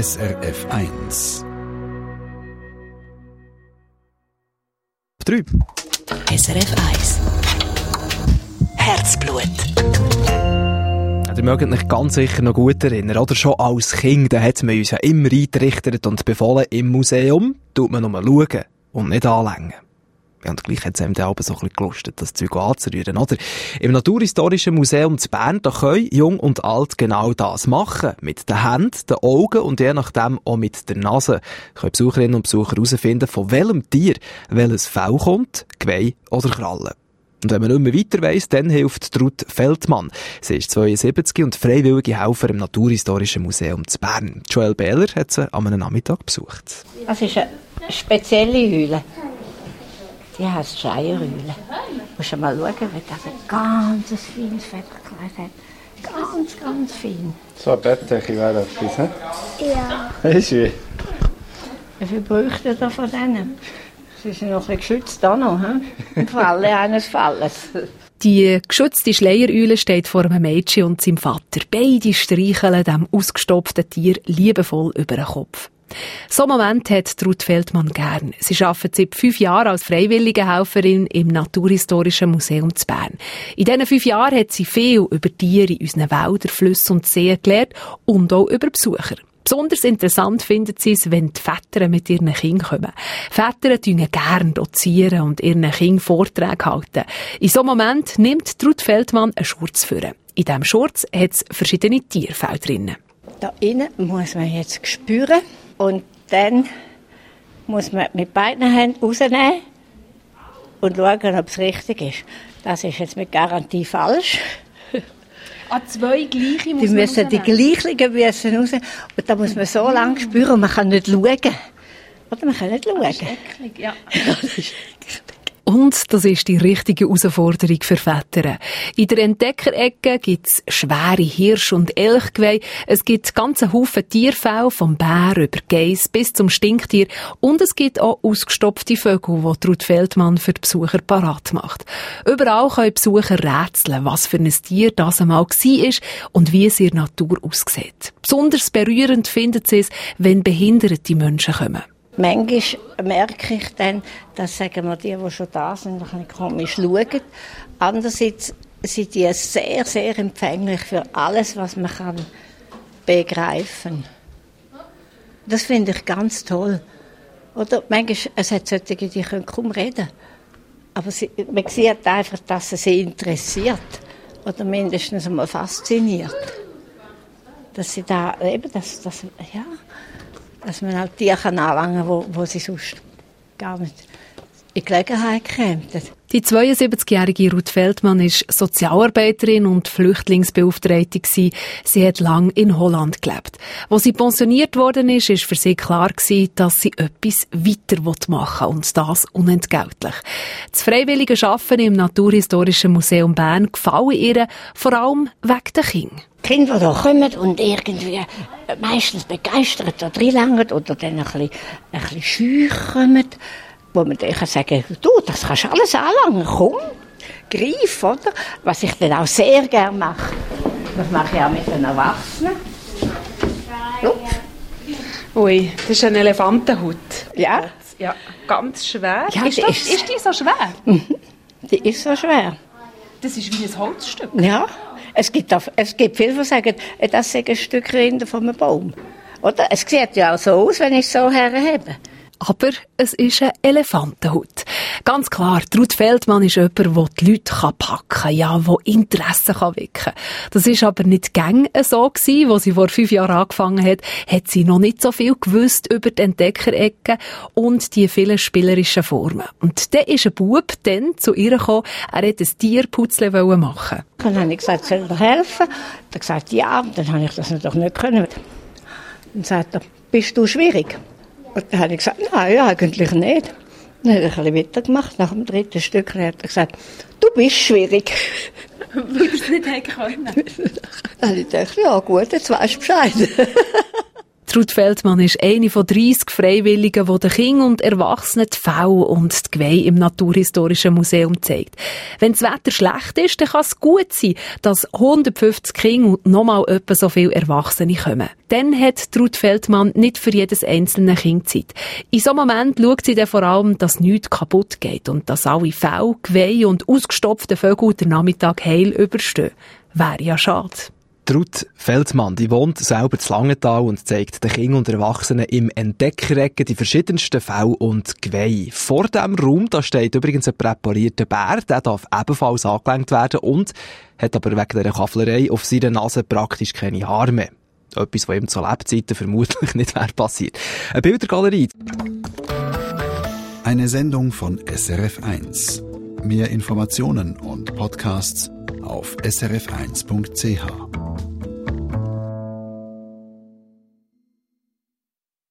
SRF 1. 3. SRF 1. Herzblut. Ihr mögt euch ganz sicher noch gut erinnern, oder? Schon als Kind, da hat man uns ja immer eingerichtet und befohlen, im Museum tut man nur schauen und nicht anlängen. Ja, und gleich hat es einem dann so ein bisschen gelustet, das Zeug anzurühren, oder? Im Naturhistorischen Museum zu Bern, da können Jung und Alt genau das machen. Mit den Händen, den Augen und je nachdem auch mit der Nase können Besucherinnen und Besucher herausfinden, von welchem Tier welches Fell kommt, Geweih oder Krallen. Und wenn man nicht mehr weiter weiss, dann hilft Ruth Feldmann. Sie ist 72 und freiwillige Helfer im Naturhistorischen Museum zu Bern. Joel Behler hat sie an einem Nachmittag besucht. Das ist eine spezielle Hülle. Die heißt Scheierhülle. Du musst mal schauen, wie das ein ganz feines Fettkleid hat. Ganz, ganz fein. So eine Bettdecke wäre etwas, hä? Ja. Weißt du wie? Wie viel bräuchte ihr von denen? Sie sind noch ein bisschen geschützt da noch, he? im Falle eines Falles. Die geschützte Schleiereule steht vor einem Mädchen und seinem Vater. Beide streicheln dem ausgestopften Tier liebevoll über den Kopf. So einen Moment hat Ruth Feldmann gern. Sie arbeitet seit fünf Jahren als freiwillige Helferin im Naturhistorischen Museum zu Bern. In diesen fünf Jahren hat sie viel über Tiere in unseren Wäldern, Flüssen und Seen gelernt und auch über Besucher. Besonders interessant findet sie es, wenn die Väter mit ihren Kindern kommen. Väter tun gerne dozieren und ihren Kindern Vorträge halten. In so einem Moment nimmt Ruth Feldmann einen Schurz für. In diesem Schurz hat es verschiedene Tierfälle drin. Da innen muss man jetzt spüren und dann muss man mit beiden Händen rausnehmen und schauen, ob es richtig ist. Das ist jetzt mit Garantie falsch. Ah, zwei gleiche Die müssen die gleichen müssen raus. Und da muss man so lange spüren man kann nicht schauen. Oder man kann nicht schauen. ja. Und das ist die richtige Herausforderung für Väter. In der Entdeckerecke gibt's schwere Hirsch- und Elchgeweih. Es gibt ganze Haufen Tierfälle, vom Bär über Geiss bis zum Stinktier. Und es gibt auch ausgestopfte Vögel, die Ruth Feldmann für die Besucher parat macht. Überall können Besucher rätseln, was für ein Tier das einmal war und wie es in der Natur aussieht. Besonders berührend finden sie es, wenn behinderte Menschen kommen. Manchmal merke ich dann, dass sagen wir, die, die schon da sind, ein komisch schauen. Andererseits sind die sehr, sehr empfänglich für alles, was man kann begreifen Das finde ich ganz toll. Oder manchmal, es hat solche, die können kaum reden. Aber sie, man sieht einfach, dass es sie interessiert. Oder mindestens einmal fasziniert. Dass sie da, eben, dass, dass, ja, dass man halt die kann anlangen kann, wo, wo sie sonst gar nicht in Gelegenheit kämen. Die 72-jährige Ruth Feldmann ist Sozialarbeiterin und Flüchtlingsbeauftragte. Sie hat lang in Holland gelebt. Wo sie pensioniert worden ist, ist für sie klar gewesen, dass sie etwas weiter machen will und das unentgeltlich. Das freiwillige Arbeiten im Naturhistorischen Museum Bern gefallen ihr vor allem wegen der Kinder. Kinder, die da kommen und irgendwie meistens begeistert oder reinlangen oder dann ein bisschen, ein bisschen scheu kommen, wo man dann sagen kann, du, das kannst du alles anlangen, komm, greif, oder? Was ich dann auch sehr gerne mache. Das mache ich auch mit den Erwachsenen. Ups. Ui, das ist ein Elefantenhut. Ja. Ja, ganz schwer. Ja, ist, die das, ist- ist die so schwer? Die ist so schwer. Das ist wie ein Holzstück. Ja, es gibt, auch, es gibt viele, die sagen, das ist ein Stück Rinde von einem Baum. Oder? Es sieht ja auch so aus, wenn ich es so herhebe. Aber es ist ein Elefantenhut. Ganz klar, Ruth Feldmann ist jemand, der die Leute packen kann, ja, der Interesse kann wecken Das ist aber nicht gang so gewesen, wo sie vor fünf Jahren angefangen hat, hat sie noch nicht so viel gewusst über die Entdeckerecke und die vielen spielerischen Formen. Und dann ist ein Bub dann zu ihr gekommen, er wollte ein Tierputzle machen. Dann habe ich gesagt, soll er helfen? Hat gesagt, ja. Dann habe ich das natürlich nicht können. Dann sagt er, bist du schwierig? Und dann habe ich gesagt, nein, eigentlich nicht. Dann hat er ein bisschen weitergemacht. Nach dem dritten Stück hat er gesagt, du bist schwierig. Weil er es nicht können. Dann habe ich gedacht, ja gut, jetzt weißt du Bescheid. Ruth Feldmann ist eine von 30 Freiwilligen, die den Kindern und Erwachsenen die Fälle und die Geweih im Naturhistorischen Museum zeigt. Wenn das Wetter schlecht ist, dann kann es gut sein, dass 150 Kinder und nochmal etwa so viele Erwachsene kommen. Dann hat Ruth Feldmann nicht für jedes einzelne Kind Zeit. In so einem Moment schaut sie dann vor allem, dass nichts kaputt geht und dass alle Fälle, Geweih und ausgestopfte Vögel den Nachmittag heil überstehen. Wäre ja schade. Ruth Feldmann, die wohnt selber zu Langenthal und zeigt den Kindern und Erwachsenen im Entdeckerecken die verschiedensten Fälle und Geweih. Vor diesem Raum, da steht übrigens ein präparierter Bär, der darf ebenfalls angelenkt werden und hat aber wegen dieser Kafflerei auf seiner Nase praktisch keine Haare mehr. Etwas, was ihm zu Lebzeiten vermutlich nicht wäre passiert. Eine Bildergalerie. Eine Sendung von SRF1. Mehr Informationen und Podcasts auf srf1.ch.